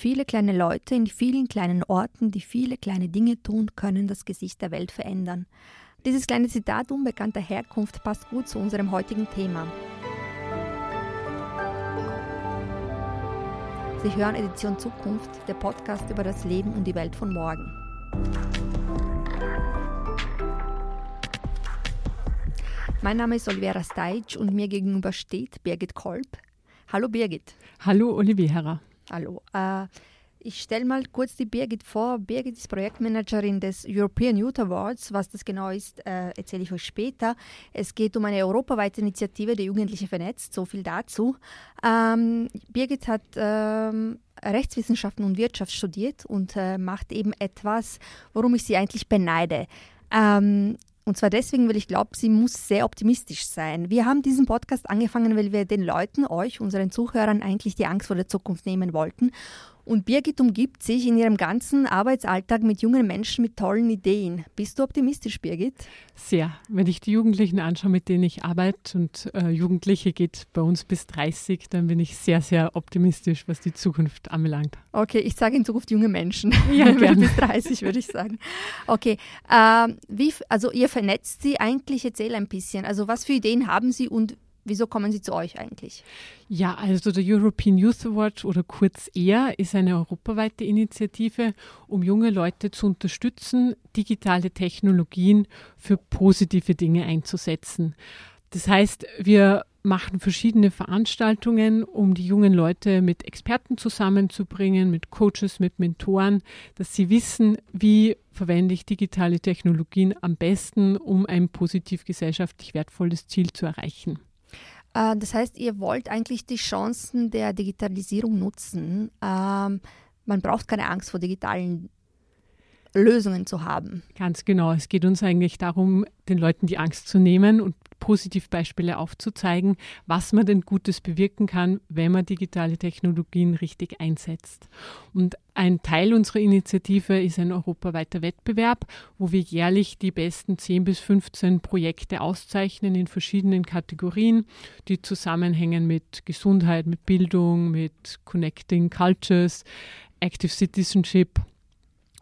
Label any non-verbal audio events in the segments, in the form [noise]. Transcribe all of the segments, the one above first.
Viele kleine Leute in vielen kleinen Orten, die viele kleine Dinge tun, können das Gesicht der Welt verändern. Dieses kleine Zitat unbekannter Herkunft passt gut zu unserem heutigen Thema. Sie hören Edition Zukunft, der Podcast über das Leben und die Welt von morgen. Mein Name ist Olivera Steitsch und mir gegenüber steht Birgit Kolb. Hallo Birgit. Hallo Oliviera. Hallo. Äh, ich stelle mal kurz die Birgit vor. Birgit ist Projektmanagerin des European Youth Awards. Was das genau ist, äh, erzähle ich euch später. Es geht um eine europaweite Initiative, die Jugendliche vernetzt. So viel dazu. Ähm, Birgit hat ähm, Rechtswissenschaften und Wirtschaft studiert und äh, macht eben etwas, worum ich sie eigentlich beneide. Ähm, und zwar deswegen, weil ich glaube, sie muss sehr optimistisch sein. Wir haben diesen Podcast angefangen, weil wir den Leuten, euch, unseren Zuhörern eigentlich die Angst vor der Zukunft nehmen wollten. Und Birgit umgibt sich in ihrem ganzen Arbeitsalltag mit jungen Menschen mit tollen Ideen. Bist du optimistisch, Birgit? Sehr. Wenn ich die Jugendlichen anschaue, mit denen ich arbeite, und äh, Jugendliche geht bei uns bis 30, dann bin ich sehr, sehr optimistisch, was die Zukunft anbelangt. Okay, ich sage in Zukunft junge Menschen. [laughs] Ja, bis 30 würde ich sagen. Okay, äh, wie, also ihr vernetzt sie eigentlich, erzähl ein bisschen. Also was für Ideen haben sie und Wieso kommen sie zu euch eigentlich? Ja, also der European Youth Award oder kurz ER ist eine europaweite Initiative, um junge Leute zu unterstützen, digitale Technologien für positive Dinge einzusetzen. Das heißt, wir machen verschiedene Veranstaltungen, um die jungen Leute mit Experten zusammenzubringen, mit Coaches, mit Mentoren, dass sie wissen, wie verwende ich digitale Technologien am besten, um ein positiv gesellschaftlich wertvolles Ziel zu erreichen. Äh, das heißt, ihr wollt eigentlich die Chancen der Digitalisierung nutzen. Ähm, man braucht keine Angst vor digitalen Lösungen zu haben. Ganz genau. Es geht uns eigentlich darum, den Leuten die Angst zu nehmen und Positivbeispiele aufzuzeigen, was man denn Gutes bewirken kann, wenn man digitale Technologien richtig einsetzt. Und ein Teil unserer Initiative ist ein europaweiter Wettbewerb, wo wir jährlich die besten 10 bis 15 Projekte auszeichnen in verschiedenen Kategorien, die zusammenhängen mit Gesundheit, mit Bildung, mit Connecting Cultures, Active Citizenship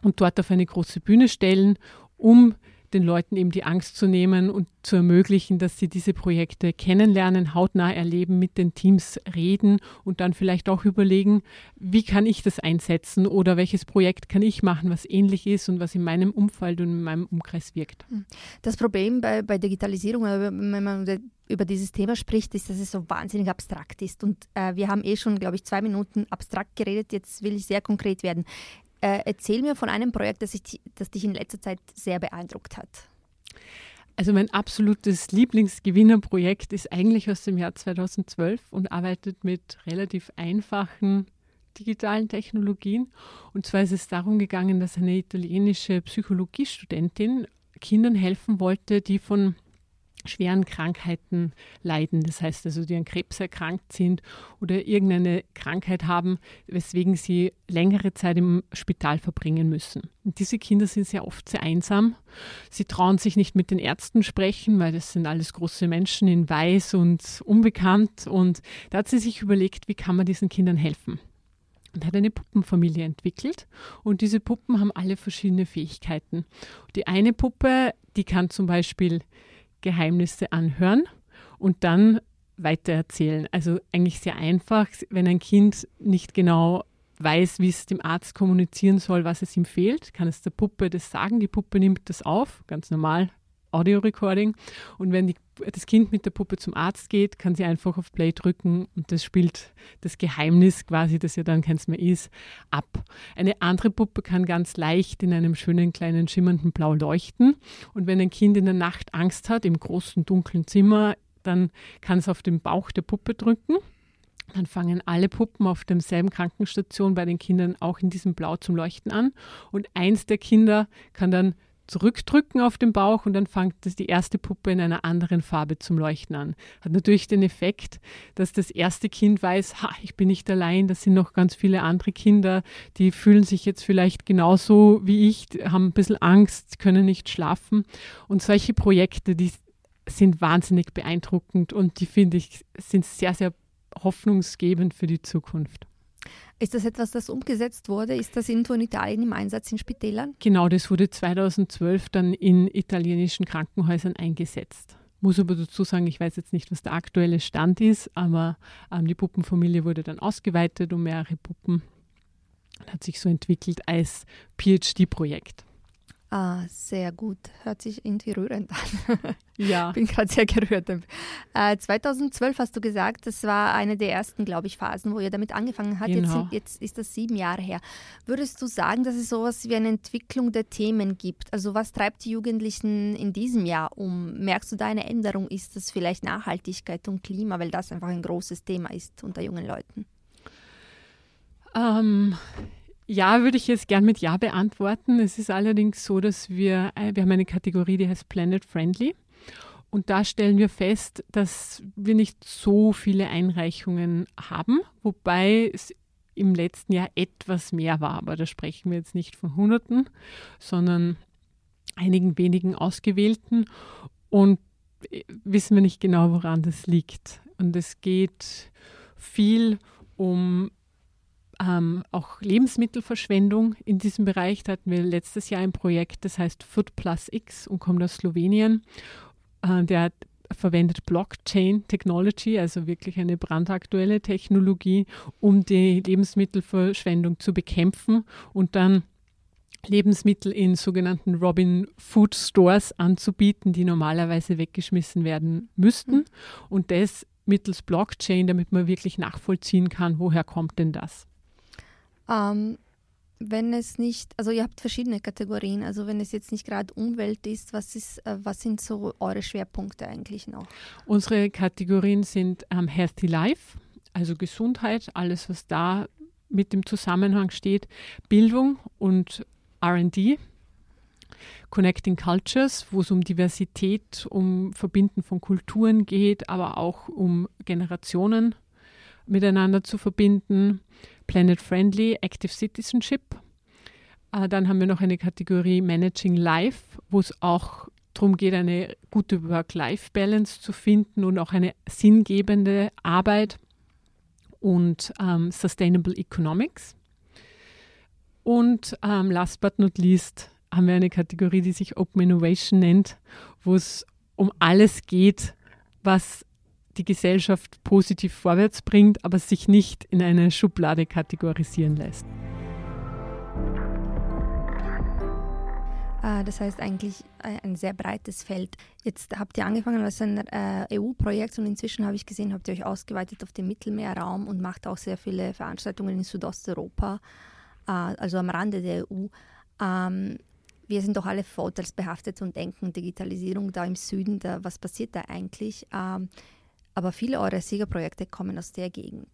und dort auf eine große Bühne stellen, um den Leuten eben die Angst zu nehmen und zu ermöglichen, dass sie diese Projekte kennenlernen, hautnah erleben, mit den Teams reden und dann vielleicht auch überlegen, wie kann ich das einsetzen oder welches Projekt kann ich machen, was ähnlich ist und was in meinem Umfeld und in meinem Umkreis wirkt. Hm. Das Problem bei, bei Digitalisierung, wenn man über dieses Thema spricht, ist, dass es so wahnsinnig abstrakt ist. Und äh, wir haben eh schon, glaube ich, zwei Minuten abstrakt geredet. Jetzt will ich sehr konkret werden. Äh, erzähl mir von einem Projekt, das, ich, das dich in letzter Zeit sehr beeindruckt hat. Also mein absolutes Lieblingsgewinnerprojekt ist eigentlich aus dem Jahr 2012 und arbeitet mit relativ einfachen digitalen Technologien. Und zwar ist es darum gegangen, dass eine italienische Psychologiestudentin Kindern helfen wollte, die von schweren Krankheiten leiden. Das heißt also, die an Krebs erkrankt sind oder irgendeine Krankheit haben, weswegen sie längere Zeit im Spital verbringen müssen. Und diese Kinder sind sehr oft sehr einsam. Sie trauen sich nicht mit den Ärzten sprechen, weil das sind alles große Menschen in Weiß und unbekannt. Und da hat sie sich überlegt, wie kann man diesen Kindern helfen und hat eine Puppenfamilie entwickelt. Und diese Puppen haben alle verschiedene Fähigkeiten. Die eine Puppe, die kann zum Beispiel Geheimnisse anhören und dann weitererzählen. Also eigentlich sehr einfach, wenn ein Kind nicht genau weiß, wie es dem Arzt kommunizieren soll, was es ihm fehlt, kann es der Puppe das sagen. Die Puppe nimmt das auf, ganz normal, Audio-Recording. Und wenn die, das Kind mit der Puppe zum Arzt geht, kann sie einfach auf Play drücken und das spielt das Geheimnis quasi, das ja dann keins mehr ist, ab. Eine andere Puppe kann ganz leicht in einem schönen kleinen schimmernden Blau leuchten. Und wenn ein Kind in der Nacht Angst hat, im großen dunklen Zimmer, dann kann es auf den Bauch der Puppe drücken. Dann fangen alle Puppen auf derselben Krankenstation bei den Kindern auch in diesem Blau zum Leuchten an. Und eins der Kinder kann dann zurückdrücken auf den Bauch und dann fängt die erste Puppe in einer anderen Farbe zum Leuchten an. Hat natürlich den Effekt, dass das erste Kind weiß, ha, ich bin nicht allein, das sind noch ganz viele andere Kinder, die fühlen sich jetzt vielleicht genauso wie ich, haben ein bisschen Angst, können nicht schlafen. Und solche Projekte, die sind wahnsinnig beeindruckend und die finde ich sind sehr, sehr hoffnungsgebend für die Zukunft. Ist das etwas, das umgesetzt wurde? Ist das irgendwo in Italien im Einsatz in Spitälern? Genau, das wurde 2012 dann in italienischen Krankenhäusern eingesetzt. Muss aber dazu sagen, ich weiß jetzt nicht, was der aktuelle Stand ist, aber ähm, die Puppenfamilie wurde dann ausgeweitet um mehrere Puppen. Hat sich so entwickelt als PhD-Projekt. Ah, sehr gut. Hört sich irgendwie rührend an. [laughs] Ja. Bin gerade sehr gerührt. Äh, 2012 hast du gesagt, das war eine der ersten, glaube ich, Phasen, wo ihr damit angefangen habt. Jetzt, Genau. sind, jetzt ist das sieben Jahre her. Würdest du sagen, dass es sowas wie eine Entwicklung der Themen gibt? Also was treibt die Jugendlichen in diesem Jahr um? Merkst du da eine Änderung? Ist das vielleicht Nachhaltigkeit und Klima, weil das einfach ein großes Thema ist unter jungen Leuten? Ähm, ja, würde ich jetzt gern mit Ja beantworten. Es ist allerdings so, dass wir, äh, wir haben eine Kategorie, die heißt Planet Friendly. Und da stellen wir fest, dass wir nicht so viele Einreichungen haben, wobei es im letzten Jahr etwas mehr war. Aber da sprechen wir jetzt nicht von Hunderten, sondern einigen wenigen ausgewählten. Und äh, wissen wir nicht genau, woran das liegt. Und es geht viel um ähm, auch Lebensmittelverschwendung in diesem Bereich. Da hatten wir letztes Jahr ein Projekt, das heißt Food Plus X und kommt aus Slowenien. Äh, der hat, verwendet Blockchain Technology, also wirklich eine brandaktuelle Technologie, um die Lebensmittelverschwendung zu bekämpfen und dann Lebensmittel in sogenannten Robin Food Stores anzubieten, die normalerweise weggeschmissen werden müssten. Und das mittels Blockchain, damit man wirklich nachvollziehen kann, woher kommt denn das. Ähm, wenn es nicht, also ihr habt verschiedene Kategorien, also wenn es jetzt nicht gerade Umwelt ist, was ist, äh, was sind so eure Schwerpunkte eigentlich noch? Unsere Kategorien sind ähm, Healthy Life, also Gesundheit, alles, was da mit dem Zusammenhang steht, Bildung und RD, Connecting Cultures, wo es um Diversität, um Verbinden von Kulturen geht, aber auch um Generationen miteinander zu verbinden. Planet Friendly, Active Citizenship. Äh, dann haben wir noch eine Kategorie Managing Life, wo es auch darum geht, eine gute Work-Life-Balance zu finden und auch eine sinngebende Arbeit und ähm, Sustainable Economics. Und ähm, last but not least haben wir eine Kategorie, die sich Open Innovation nennt, wo es um alles geht, was die Gesellschaft positiv vorwärts bringt, aber sich nicht in eine Schublade kategorisieren lässt. Äh, das heißt eigentlich äh, ein sehr breites Feld. Jetzt habt ihr angefangen als ein äh, EU-Projekt und inzwischen habe ich gesehen, habt ihr euch ausgeweitet auf den Mittelmeerraum und macht auch sehr viele Veranstaltungen in Südosteuropa, äh, also am Rande der EU. Ähm, wir sind doch alle vorteilsbehaftet und denken Digitalisierung da im Süden, da, was passiert da eigentlich? Aber viele eurer Siegerprojekte kommen aus der Gegend.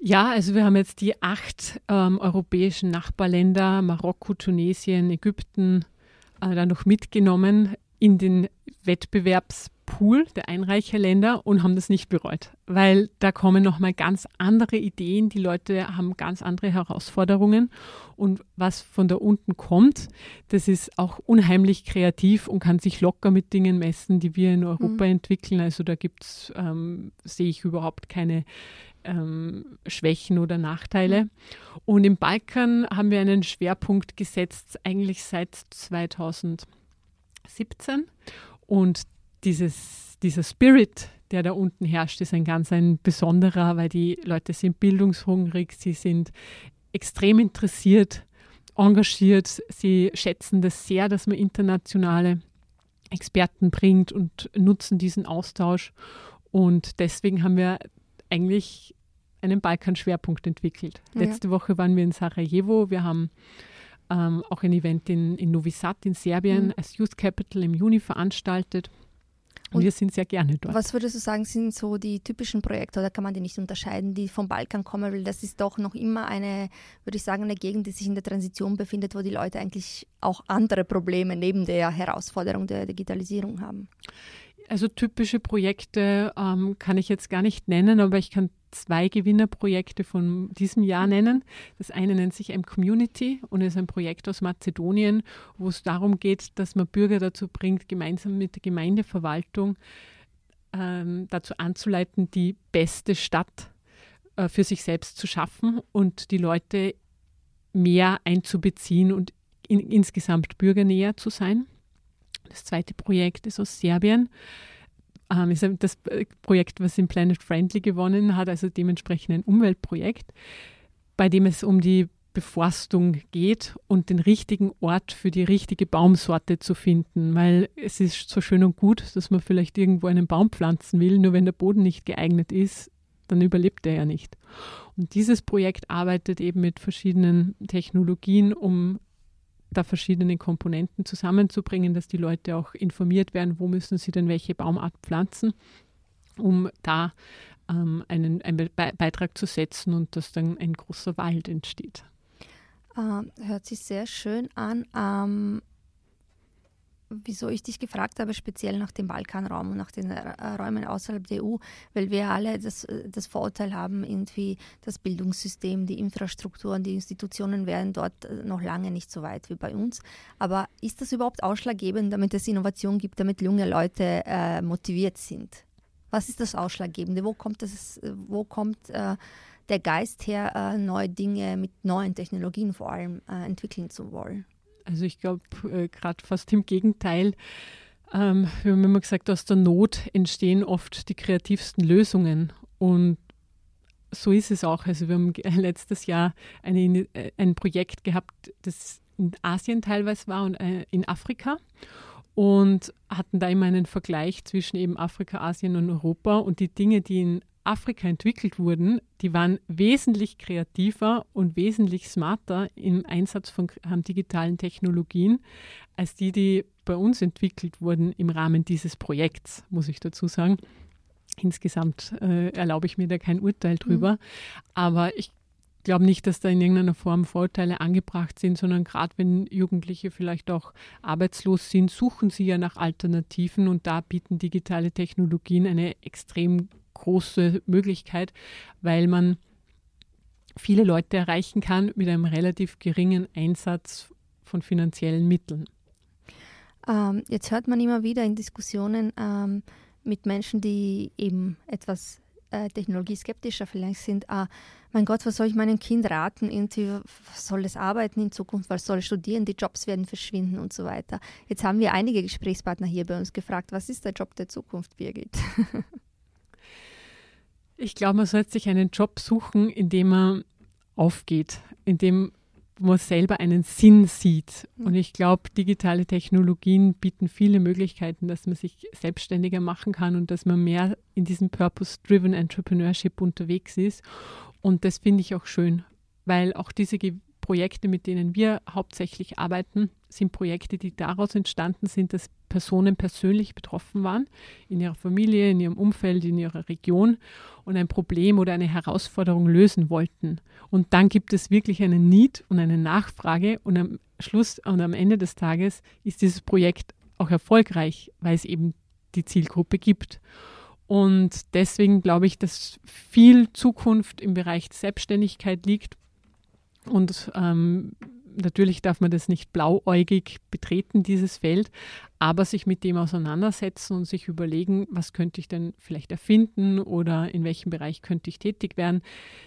Ja, also wir haben jetzt die acht ähm, europäischen Nachbarländer, Marokko, Tunesien, Ägypten, äh, dann noch mitgenommen in den Wettbewerbspool der Einreicherländer und haben das nicht bereut, weil da kommen nochmal ganz andere Ideen, die Leute haben ganz andere Herausforderungen und was von da unten kommt, das ist auch unheimlich kreativ und kann sich locker mit Dingen messen, die wir in Europa mhm. entwickeln. Also da gibt's, ähm, sehe ich überhaupt keine ähm, Schwächen oder Nachteile. Und im Balkan haben wir einen Schwerpunkt gesetzt, eigentlich seit 2017. Und dieses, dieser Spirit, der da unten herrscht, ist ein ganz ein besonderer, weil die Leute sind bildungshungrig, sie sind extrem interessiert, engagiert, sie schätzen das sehr, dass man internationale Experten bringt und nutzen diesen Austausch. Und deswegen haben wir eigentlich einen Balkan-Schwerpunkt entwickelt. Ja. Letzte Woche waren wir in Sarajevo. Wir haben ähm, auch ein Event in, in Novi Sad in Serbien mhm. als Youth Capital im Juni veranstaltet. Und, und wir sind sehr gerne dort. Was würdest du sagen, sind so die typischen Projekte oder kann man die nicht unterscheiden, die vom Balkan kommen? Weil das ist doch noch immer eine, würde ich sagen, eine Gegend, die sich in der Transition befindet, wo die Leute eigentlich auch andere Probleme neben der Herausforderung der Digitalisierung haben. Also typische Projekte ähm, kann ich jetzt gar nicht nennen, aber ich kann zwei Gewinnerprojekte von diesem Jahr nennen. Das eine nennt sich M-Community und ist ein Projekt aus Mazedonien, wo es darum geht, dass man Bürger dazu bringt, gemeinsam mit der Gemeindeverwaltung ähm, dazu anzuleiten, die beste Stadt äh, für sich selbst zu schaffen und die Leute mehr einzubeziehen und in, insgesamt bürgernäher zu sein. Das zweite Projekt ist aus Serbien. Ähm, das Projekt, was in Planet Friendly gewonnen hat, also dementsprechend ein Umweltprojekt, bei dem es um die Beforstung geht und den richtigen Ort für die richtige Baumsorte zu finden, weil es ist so schön und gut, dass man vielleicht irgendwo einen Baum pflanzen will, nur wenn der Boden nicht geeignet ist, dann überlebt er ja nicht. Und dieses Projekt arbeitet eben mit verschiedenen Technologien, um da verschiedene Komponenten zusammenzubringen, dass die Leute auch informiert werden, wo müssen sie denn welche Baumart pflanzen, um da ähm, einen, einen Be Beitrag zu setzen und dass dann ein großer Wald entsteht. Ähm, hört sich sehr schön an. Ähm, wieso ich dich gefragt habe, speziell nach dem Balkanraum und nach den äh, Räumen außerhalb der EU, weil wir alle das, das Vorurteil haben, irgendwie das Bildungssystem, die Infrastruktur und die Institutionen wären dort äh, noch lange nicht so weit wie bei uns. Aber ist das überhaupt ausschlaggebend, damit es Innovation gibt, damit junge Leute äh, motiviert sind? Was ist das Ausschlaggebende? Wo kommt, das, wo kommt äh, der Geist her, äh, neue Dinge mit neuen Technologien vor allem äh, entwickeln zu wollen? Also ich glaube, äh, gerade fast im Gegenteil. Ähm, wir haben immer gesagt, aus der Not entstehen oft die kreativsten Lösungen. Und so ist es auch. Also wir haben [laughs] letztes Jahr eine, äh, ein Projekt gehabt, das in Asien teilweise war und äh, in Afrika und hatten da immer einen Vergleich zwischen eben Afrika, Asien und Europa und die Dinge, die in Afrika entwickelt wurden, die waren wesentlich kreativer und wesentlich smarter im Einsatz von digitalen Technologien als die, die bei uns entwickelt wurden im Rahmen dieses Projekts, muss ich dazu sagen. Insgesamt äh, erlaube ich mir da kein Urteil drüber. Mhm. Aber ich glaube nicht, dass da in irgendeiner Form Vorteile angebracht sind, sondern gerade wenn Jugendliche vielleicht auch arbeitslos sind, suchen sie ja nach Alternativen und da bieten digitale Technologien eine extrem große Möglichkeit, weil man viele Leute erreichen kann mit einem relativ geringen Einsatz von finanziellen Mitteln. Ähm, jetzt hört man immer wieder in Diskussionen ähm, mit Menschen, die eben etwas äh, technologieskeptischer vielleicht sind, ah, mein Gott, was soll ich meinem Kind raten? Irgendwie, was soll es arbeiten in Zukunft? Was soll es studieren? Die Jobs werden verschwinden und so weiter. Jetzt haben wir einige Gesprächspartner hier bei uns gefragt, was ist der Job der Zukunft, Birgit? [laughs] Ich glaube, man sollte sich einen Job suchen, in dem man aufgeht, in dem man selber einen Sinn sieht. Mhm. Und ich glaube, digitale Technologien bieten viele Möglichkeiten, dass man sich selbstständiger machen kann und dass man mehr in diesem Purpose-Driven Entrepreneurship unterwegs ist. Und das finde ich auch schön, weil auch diese Projekte, mit denen wir hauptsächlich arbeiten, sind Projekte, die daraus entstanden sind, dass Personen persönlich betroffen waren, in ihrer Familie, in ihrem Umfeld, in ihrer Region und ein Problem oder eine Herausforderung lösen wollten. Und dann gibt es wirklich einen Need und eine Nachfrage und am Schluss und am Ende des Tages ist dieses Projekt auch erfolgreich, weil es eben die Zielgruppe gibt. Und deswegen glaube ich, dass viel Zukunft im Bereich Selbstständigkeit liegt und ähm, natürlich darf man das nicht blauäugig betreten, dieses Feld, aber sich mit dem auseinandersetzen und sich überlegen, was könnte ich denn vielleicht erfinden oder in welchem Bereich könnte ich tätig werden,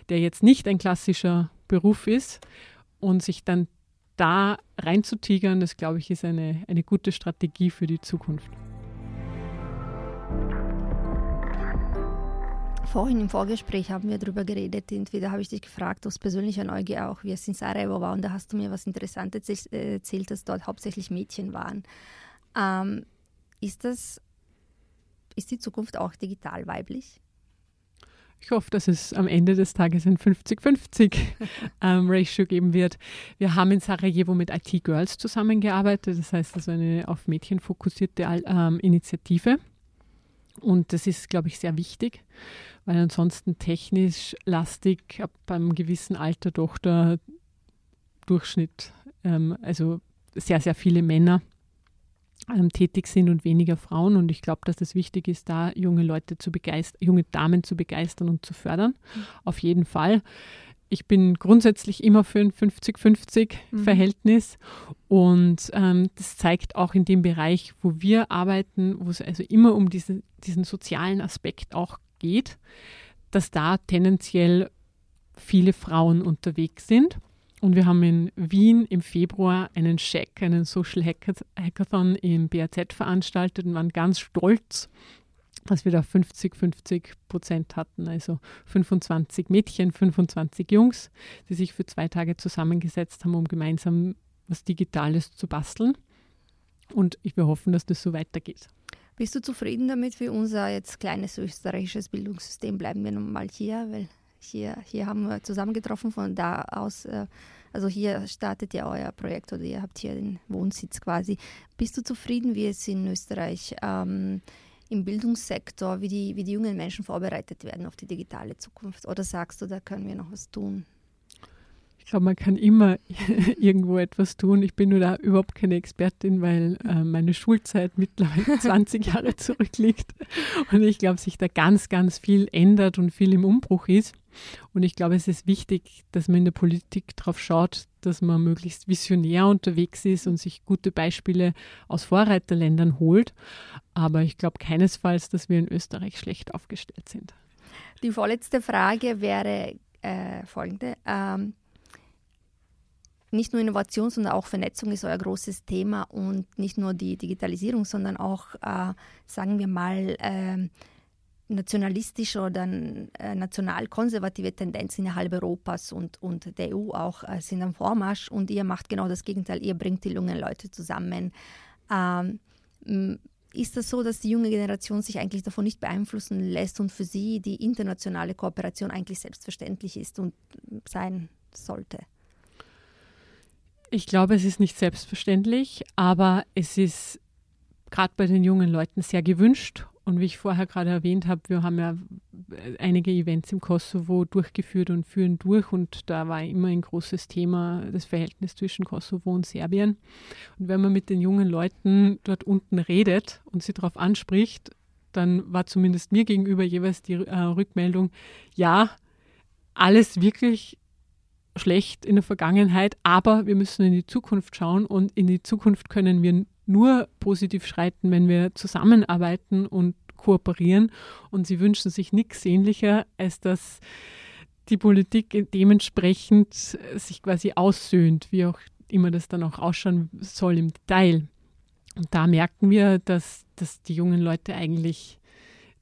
der jetzt nicht ein klassischer Beruf ist und sich dann da reinzutigern, das glaube ich, ist eine, eine gute Strategie für die Zukunft. Vorhin im Vorgespräch haben wir darüber geredet. Entweder habe ich dich gefragt aus persönlicher Neugier auch, wie es in Sarajevo war. Und da hast du mir was Interessantes erzählt, dass dort hauptsächlich Mädchen waren. Ähm, ist das, ist die Zukunft auch digital weiblich? Ich hoffe, dass es am Ende des Tages ein 50-50 [laughs] ähm, Ratio geben wird. Wir haben in Sarajevo mit IT Girls zusammengearbeitet, das heißt also eine auf Mädchen fokussierte ähm, Initiative. Und das ist, glaube ich, sehr wichtig, weil ansonsten technisch lastig ab einem gewissen Alter doch der Durchschnitt, ähm, also sehr, sehr viele Männer ähm, tätig sind und weniger Frauen. Und ich glaube, dass es wichtig ist, da junge Leute zu begeistern, junge Damen zu begeistern und zu fördern. Mhm. Auf jeden Fall ich bin grundsätzlich immer für ein 50-50-Verhältnis mhm. und ähm, das zeigt auch in dem Bereich, wo wir arbeiten, wo es also immer um diese, diesen sozialen Aspekt auch geht, dass da tendenziell viele Frauen unterwegs sind. Und wir haben in Wien im Februar einen Check, einen Social Hackathon im BAZ veranstaltet und waren ganz stolz, dass wir da 50-50 Prozent hatten, also 25 Mädchen, 25 Jungs, die sich für zwei Tage zusammengesetzt haben, um gemeinsam was Digitales zu basteln. Und ich wir hoffen, dass das so weitergeht. Bist du zufrieden damit, wie unser jetzt kleines österreichisches Bildungssystem? Bleiben wir nun mal hier, weil hier, hier haben wir zusammengetroffen. Von da aus, äh, also hier startet ja euer Projekt oder ihr habt hier den Wohnsitz quasi. Bist du zufrieden, wie es in Österreich ähm, im Bildungssektor, wie die, wie die jungen Menschen vorbereitet werden auf die digitale Zukunft? Oder sagst du, da können wir noch was tun? Ich glaube, man kann immer [laughs] irgendwo etwas tun. Ich bin nur da überhaupt keine Expertin, weil äh, meine Schulzeit [laughs] mittlerweile 20 Jahre zurückliegt. Und ich glaube, sich da ganz, ganz viel ändert und viel im Umbruch ist. Und ich glaube, es ist wichtig, dass man in der Politik darauf schaut, dass man möglichst visionär unterwegs ist und sich gute Beispiele aus Vorreiterländern holt. Aber ich glaube keinesfalls, dass wir in Österreich schlecht aufgestellt sind. Die vorletzte Frage wäre äh, folgende. Ähm, nicht nur Innovation, sondern auch Vernetzung ist euer großes Thema und nicht nur die Digitalisierung, sondern auch, äh, sagen wir mal, äh, nationalistische oder äh, national-konservative Tendenzen innerhalb Europas und, und der EU auch äh, sind am Vormarsch und ihr macht genau das Gegenteil, ihr bringt die jungen Leute zusammen. Ähm, ist das so, dass die junge Generation sich eigentlich davon nicht beeinflussen lässt und für sie die internationale Kooperation eigentlich selbstverständlich ist und sein sollte? Ich glaube, es ist nicht selbstverständlich, aber es ist gerade bei den jungen Leuten sehr gewünscht. Und wie ich vorher gerade erwähnt habe, wir haben ja einige Events im Kosovo durchgeführt und führen durch. Und da war immer ein großes Thema das Verhältnis zwischen Kosovo und Serbien. Und wenn man mit den jungen Leuten dort unten redet und sie darauf anspricht, dann war zumindest mir gegenüber jeweils die äh, Rückmeldung, ja, alles wirklich schlecht in der Vergangenheit, aber wir müssen in die Zukunft schauen und in die Zukunft können wir nur positiv schreiten, wenn wir zusammenarbeiten und kooperieren. Und sie wünschen sich nichts ähnlicher, als dass die Politik dementsprechend sich quasi aussöhnt, wie auch immer das dann auch ausschauen soll im Detail. Und da merken wir, dass, dass die jungen Leute eigentlich,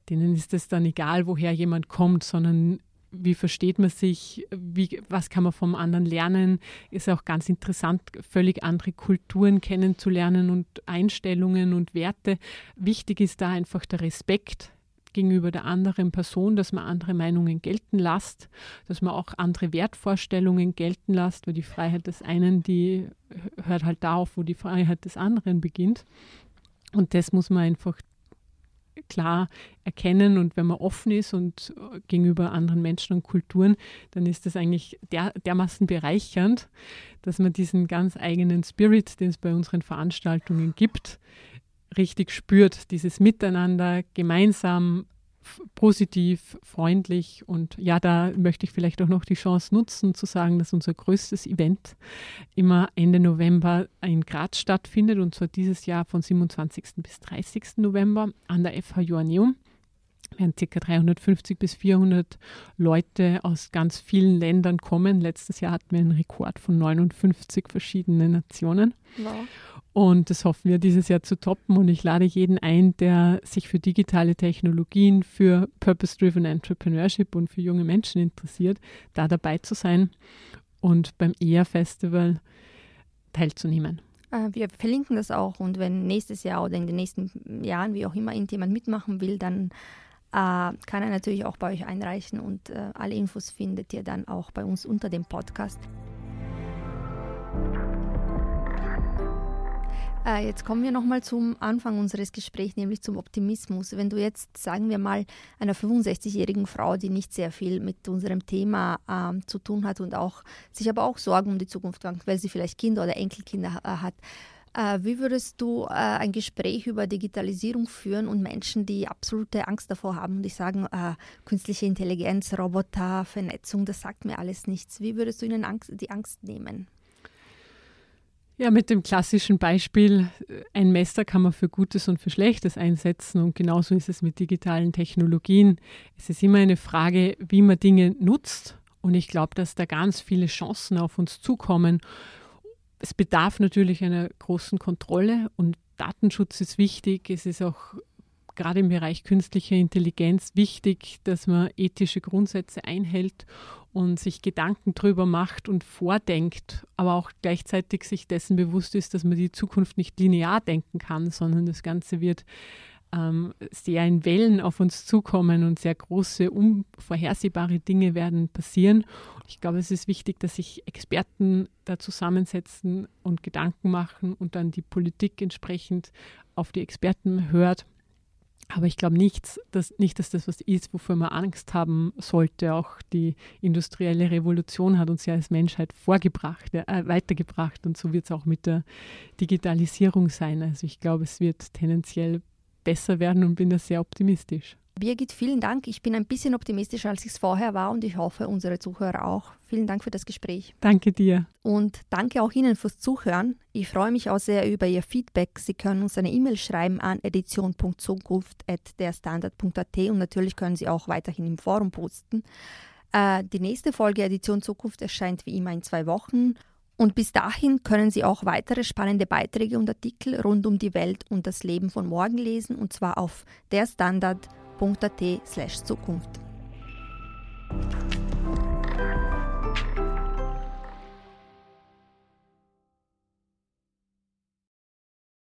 denen ist es dann egal, woher jemand kommt, sondern wie versteht man sich, wie, was kann man vom anderen lernen. Ist auch ganz interessant, völlig andere Kulturen kennenzulernen und Einstellungen und Werte. Wichtig ist da einfach der Respekt gegenüber der anderen Person, dass man andere Meinungen gelten lässt, dass man auch andere Wertvorstellungen gelten lässt, weil die Freiheit des einen, die hört halt da auf, wo die Freiheit des anderen beginnt. Und das muss man einfach klar erkennen und wenn man offen ist und äh, gegenüber anderen Menschen und Kulturen, dann ist das eigentlich der, dermaßen bereichernd, dass man diesen ganz eigenen Spirit, den es bei unseren Veranstaltungen gibt, richtig spürt. Dieses Miteinander, gemeinsam positiv, freundlich und ja, da möchte ich vielleicht auch noch die Chance nutzen zu sagen, dass unser größtes Event immer Ende November in Graz stattfindet und zwar dieses Jahr von 27. bis 30. November an der FH Joanneum werden ca. 350 bis 400 Leute aus ganz vielen Ländern kommen. Letztes Jahr hatten wir einen Rekord von 59 verschiedenen Nationen. Wow. Und das hoffen wir dieses Jahr zu toppen. Und ich lade jeden ein, der sich für digitale Technologien, für Purpose-Driven Entrepreneurship und für junge Menschen interessiert, da dabei zu sein und beim EA-Festival teilzunehmen. Äh, wir verlinken das auch und wenn nächstes Jahr oder in den nächsten Jahren, wie auch immer, irgendjemand mitmachen will, dann kann er natürlich auch bei euch einreichen und äh, alle Infos findet ihr dann auch bei uns unter dem Podcast. Äh, jetzt kommen wir nochmal zum Anfang unseres Gesprächs, nämlich zum Optimismus. Wenn du jetzt, sagen wir mal, einer 65-jährigen Frau, die nicht sehr viel mit unserem Thema äh, zu tun hat und auch sich aber auch Sorgen um die Zukunft macht, weil sie vielleicht Kinder oder Enkelkinder äh, hat, wie würdest du äh, ein Gespräch über Digitalisierung führen und Menschen, die absolute Angst davor haben und die sagen, äh, künstliche Intelligenz, Roboter, Vernetzung, das sagt mir alles nichts. Wie würdest du ihnen die Angst nehmen? Ja, mit dem klassischen Beispiel, ein Messer kann man für Gutes und für Schlechtes einsetzen und genauso ist es mit digitalen Technologien. Es ist immer eine Frage, wie man Dinge nutzt Und ich glaube, dass da ganz viele Chancen auf uns zukommen. Es bedarf natürlich einer großen Kontrolle und Datenschutz ist wichtig. Es ist auch gerade im Bereich künstlicher Intelligenz wichtig, dass man ethische Grundsätze einhält und sich Gedanken darüber macht und vordenkt, aber auch gleichzeitig sich dessen bewusst ist, dass man die Zukunft nicht linear denken kann, sondern das Ganze wird ähm, sehr in Wellen auf uns zukommen und sehr große, unvorhersehbare Dinge werden passieren. Ich glaube, es ist wichtig, dass sich Experten da zusammensetzen und Gedanken machen und dann die Politik entsprechend auf die Experten hört aber ich glaube nicht dass, nicht, dass das was ist, wofür man Angst haben sollte. Auch die industrielle Revolution hat uns ja als Menschheit vorgebracht, äh, weitergebracht. Und so wird es auch mit der Digitalisierung sein. Also ich glaube, es wird tendenziell besser werden und bin da sehr optimistisch. Birgit, vielen Dank. Ich bin ein bisschen optimistischer, als ich es vorher war und ich hoffe, unsere Zuhörer auch. Vielen Dank für das Gespräch. Danke dir. Und danke auch Ihnen fürs Zuhören. Ich freue mich auch sehr über Ihr Feedback. Sie können uns eine E-Mail schreiben an edition.zukunft.derstandard.at und natürlich können Sie auch weiterhin im Forum posten. Äh, die nächste Folge Edition Zukunft erscheint wie immer in zwei Wochen. Und bis dahin können Sie auch weitere spannende Beiträge und Artikel rund um die Welt und das Leben von morgen lesen, und zwar auf derstandard.at/zukunft.